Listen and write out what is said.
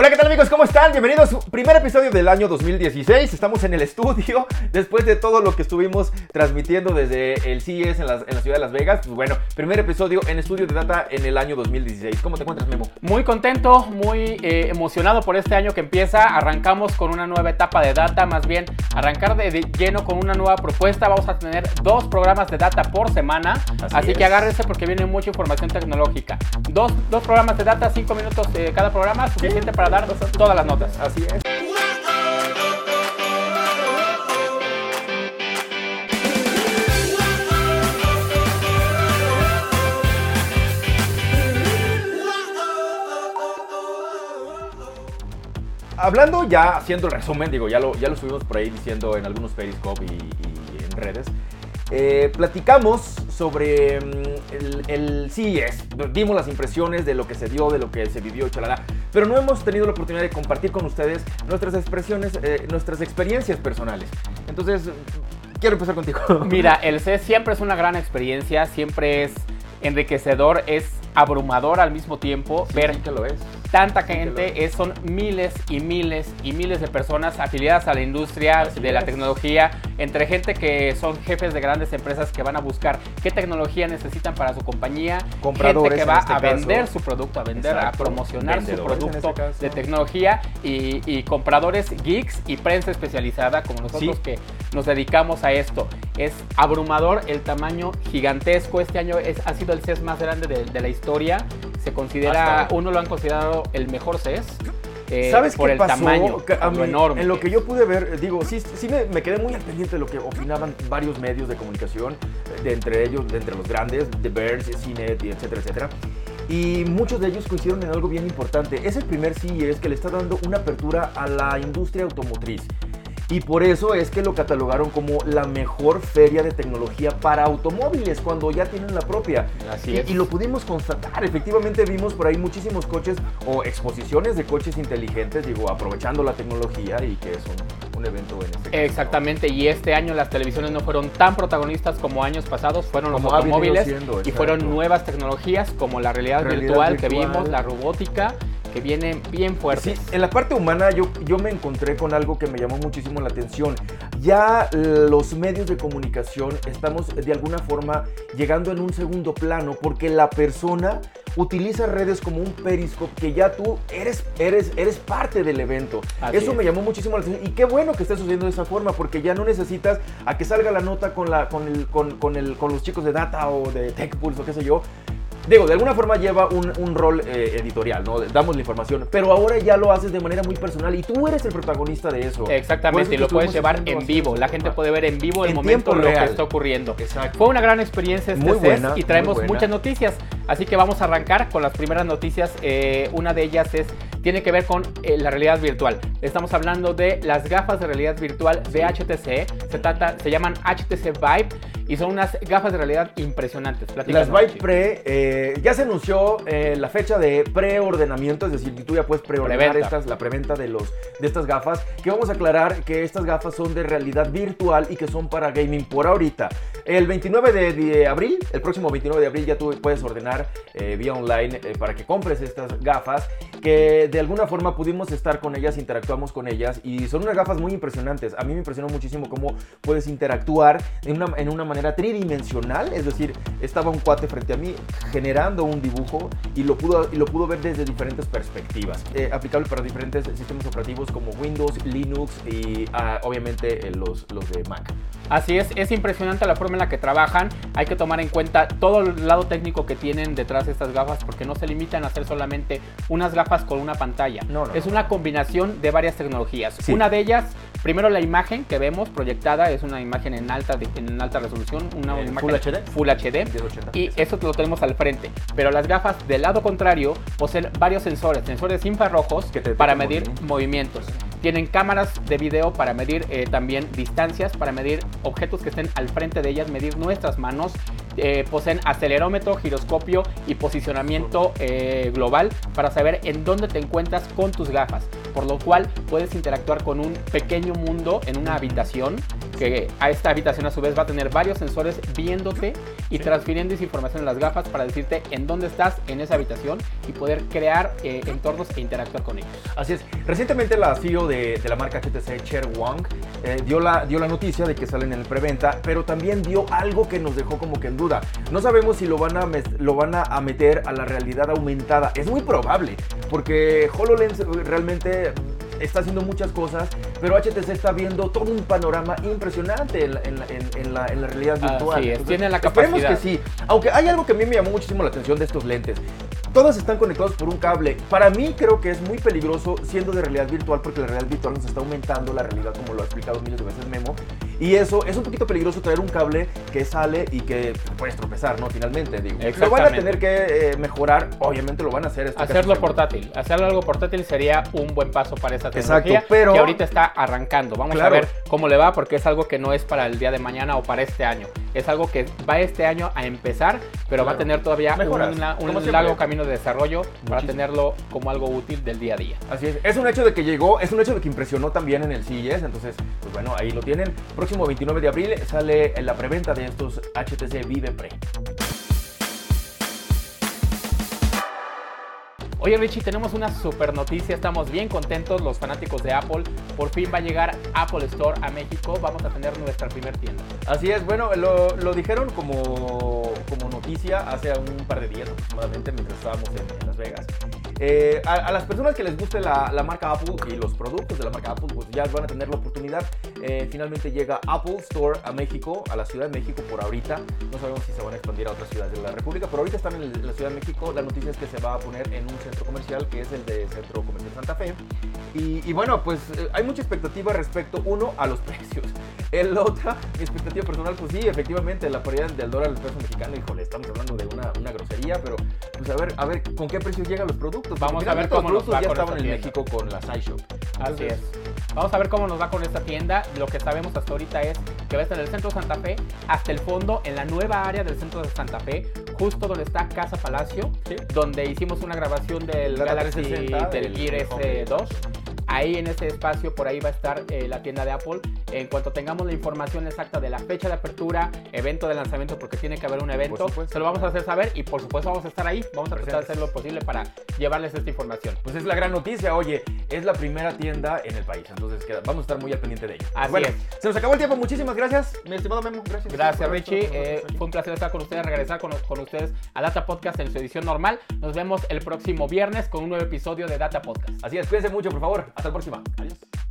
Hola, ¿qué tal amigos? ¿Cómo están? Bienvenidos primer episodio del año 2016. Estamos en el estudio después de todo lo que estuvimos transmitiendo desde el CES en la, en la ciudad de Las Vegas. Pues bueno, primer episodio en estudio de data en el año 2016. ¿Cómo te encuentras, Memo? Muy contento, muy eh, emocionado por este año que empieza. Arrancamos con una nueva etapa de data, más bien arrancar de, de lleno con una nueva propuesta. Vamos a tener dos programas de data por semana, Así así, que agárrense porque viene mucha información tecnológica. Dos, dos programas de data, cinco minutos de cada programa, suficiente para todas las notas. Así es. Hablando ya, haciendo el resumen, digo, ya lo, ya lo subimos por ahí diciendo en algunos Periscope y, y en redes. eh, platicamos sobre mm, el, el CES, dimos las impresiones de lo que se dio, de lo que se vivió, chalala, pero no hemos tenido la oportunidad de compartir con ustedes nuestras expresiones, eh, nuestras experiencias personales. Entonces, quiero empezar contigo. Mira, el CES siempre es una gran experiencia, siempre es enriquecedor, es abrumador al mismo tiempo ver Sí que lo es. Tanta gente, es- son miles y miles y miles de personas afiliadas a la industria Así de la tecnología, entre gente que son jefes de grandes empresas que van a buscar qué tecnología necesitan para su compañía, Compradores, gente que va este a vender caso. su producto, a vender, Exacto. a promocionar su Vendedores, producto este de tecnología y, y compradores geeks y prensa especializada como nosotros Sí. que nos dedicamos a esto. Es abrumador el tamaño gigantesco. Este año es, ha sido el CES más grande de, de la historia. Se considera, Hasta uno lo han considerado el mejor CES. eh, ¿Sabes por qué el pasó? tamaño, Que a lo mí, enorme. En lo que yo pude ver, eh, digo, sí, sí me, me quedé muy al pendiente de lo que opinaban varios medios de comunicación, eh, de entre ellos, de entre los grandes, The Bears, CNET, etcétera, etcétera. Y muchos de ellos coincidieron en algo bien importante. Es el primer CES que le está dando una apertura a la industria automotriz. Y por eso es que lo catalogaron como la mejor feria de tecnología para automóviles, cuando ya tienen la propia. Así Y- es. y lo pudimos constatar. Efectivamente vimos por ahí muchísimos coches o exposiciones de coches inteligentes, digo, aprovechando la tecnología y que es un, un evento en este caso. Exactamente, y este año las televisiones no fueron tan protagonistas como años pasados, fueron los Como automóviles siendo, y fueron nuevas tecnologías como la realidad, Realidad virtual, que vimos, la robótica, que vienen bien fuertes. Sí, en la parte humana yo, yo me encontré con algo que me llamó muchísimo la atención. Ya los medios de comunicación estamos de alguna forma llegando en un segundo plano porque la persona utiliza redes como un periscope que ya tú eres, eres, eres parte del evento. Así Eso es. me llamó muchísimo la atención y qué bueno que esté sucediendo de esa forma porque ya no necesitas a que salga la nota con, la, con, el, con, con el, con los chicos de Data o de TechPulse o qué sé yo. Digo, de alguna forma lleva un, un rol eh, editorial, ¿no? Damos la información, pero ahora ya lo haces de manera muy personal y tú eres el protagonista de eso. Exactamente, y lo puedes llevar en vivo. La gente puede ver en vivo el En momento lo que está ocurriendo. Exacto. Fue una gran experiencia este Muy buena, y muy traemos buena. muchas noticias. Así que vamos a arrancar con las primeras noticias. Eh, una de ellas es tiene que ver con eh, la realidad virtual. Estamos hablando de las gafas de realidad virtual de HTC. Se trata, se llaman HTC Vive y son unas gafas de realidad impresionantes. Las Vive. Pre, eh, ya se anunció eh, la fecha de preordenamiento, es decir, que tú ya puedes preordenar estas, la preventa de, los, de estas gafas, que vamos a aclarar que estas gafas son de realidad virtual y que son para gaming por ahorita. El 29 de, de abril, el próximo 29 de abril ya tú puedes ordenar eh, vía online para que compres estas gafas, que de alguna forma pudimos estar con ellas, interactuamos con ellas y son unas gafas muy impresionantes. A mí me impresionó muchísimo cómo puedes interactuar en una, en una manera tridimensional, es decir, estaba un cuate frente a mí generando un dibujo y lo pudo, y lo pudo ver desde diferentes perspectivas, Eh, aplicable para diferentes sistemas operativos como Windows, Linux y ah, obviamente eh, los, los de Mac. Así es, es impresionante la forma en la que trabajan. Hay que tomar en cuenta todo el lado técnico que tienen detrás de estas gafas porque no se limitan a hacer solamente unas gafas con una pantalla. No, no, es una combinación de varias tecnologías. Sí. Una de ellas, primero la imagen que vemos proyectada es una imagen en alta, en alta resolución, una ¿En imagen Full HD? Full HD. 1080. Y eso lo tenemos al frente. Pero las gafas del lado contrario poseen varios sensores, sensores infrarrojos Que te para medir movimientos. movimientos. Tienen cámaras de video para medir eh, también distancias, para medir objetos que estén al frente de ellas, medir nuestras manos. Eh, poseen acelerómetro, giroscopio y posicionamiento eh, global para saber en dónde te encuentras con tus gafas. Por lo cual puedes interactuar con un pequeño mundo en una habitación que a esta habitación a su vez va a tener varios sensores viéndote y transfiriendo esa información en las gafas para decirte en dónde estás en esa habitación y poder crear eh, entornos e interactuar con ellos. Así es. Recientemente la CEO de, de la marca HTC, Cher Wang, eh, dio, la, dio la noticia de que salen en el preventa, pero también dio algo que nos dejó como que en duda. No sabemos si lo van a, lo van a meter a la realidad aumentada. Es muy probable, porque HoloLens realmente está haciendo muchas cosas, pero HTC está viendo todo un panorama impresionante en la, en la- en- en la- en la realidad Así virtual. es, tienen la Esperemos capacidad. que sí. Aunque hay algo que a mí me llamó muchísimo la atención de estos lentes. Todos están conectados por un cable. Para mí creo que es muy peligroso siendo de realidad virtual porque la realidad virtual nos está aumentando la realidad como lo ha explicado miles de veces Memo. Y eso es un poquito peligroso traer un cable que sale y que puedes tropezar, ¿no? Finalmente, digo. Lo van a tener que eh, mejorar, obviamente lo van a hacer. Hacerlo portátil, hacerlo algo portátil sería un buen paso para esa Exacto, tecnología pero- que ahorita está arrancando. Vamos Claro. a ver cómo le va porque es algo que no es para el día de mañana o para este año. Es algo que va este año a empezar, pero va a tener todavía Mejoras, un, largo camino de desarrollo para tenerlo como algo útil del día a día. Así es. Es un hecho de que llegó, es un hecho de que impresionó también en el CES. Entonces, pues bueno, ahí lo tienen. Próximo 29 de abril sale la preventa de estos HTC Vive Pre. Oye Richie, tenemos una super noticia, estamos bien contentos los fanáticos de Apple. Por fin va a llegar Apple Store a México, vamos a tener nuestra primer tienda. Así es, bueno, lo, dijeron como, como noticia hace un par de días aproximadamente mientras estábamos en Las Vegas. Eh, a, las personas que les guste la, marca Apple y los productos de la marca Apple, pues ya van a tener la oportunidad. Eh, finalmente llega Apple Store a México, a la Ciudad de México por ahorita. No sabemos si se van a expandir a otras ciudades de la República, pero ahorita están en la Ciudad de México. La noticia es que se va a poner en un centro comercial que es el de Centro Comercial Santa Fe. Y, y bueno, pues eh, hay mucha expectativa respecto, uno, a los precios. El otro, mi expectativa personal, pues sí, efectivamente, la paridad del dólar al peso mexicano, híjole, estamos hablando de una, una grosería, pero pues a ver, a ver, ¿con qué precio llegan los productos? Porque Vamos a ver cómo los nos va ya con estaban en México con la SciShop. Así es. Vamos a ver cómo nos va con esta tienda. Lo que sabemos hasta ahorita es que va a estar en el centro de Santa Fe, hasta el fondo, en la nueva área del centro de Santa Fe, justo donde está Casa Palacio, Sí. donde hicimos una grabación del Galaxy 360, del Gear Home. S2. Ahí en ese espacio, por ahí va a estar eh, la tienda de Apple. En cuanto tengamos la información exacta de la fecha de apertura, evento de lanzamiento, porque tiene que haber un evento, se lo vamos a hacer saber y por supuesto vamos a estar ahí. Vamos a tratar de hacer lo posible para llevarles esta información. Pues es la gran noticia, oye, es la primera tienda en el país, entonces queda- vamos a estar muy al pendiente de ello. Así bueno, es. se nos acabó el tiempo, muchísimas gracias, mi estimado Memo, gracias. Gracias por Richie, Eh, fue un placer estar con ustedes, regresar con, con ustedes a Data Podcast en su edición normal. Nos vemos el próximo viernes con un nuevo episodio de Data Podcast. Así es, cuídense mucho, por favor, hasta la próxima, adiós.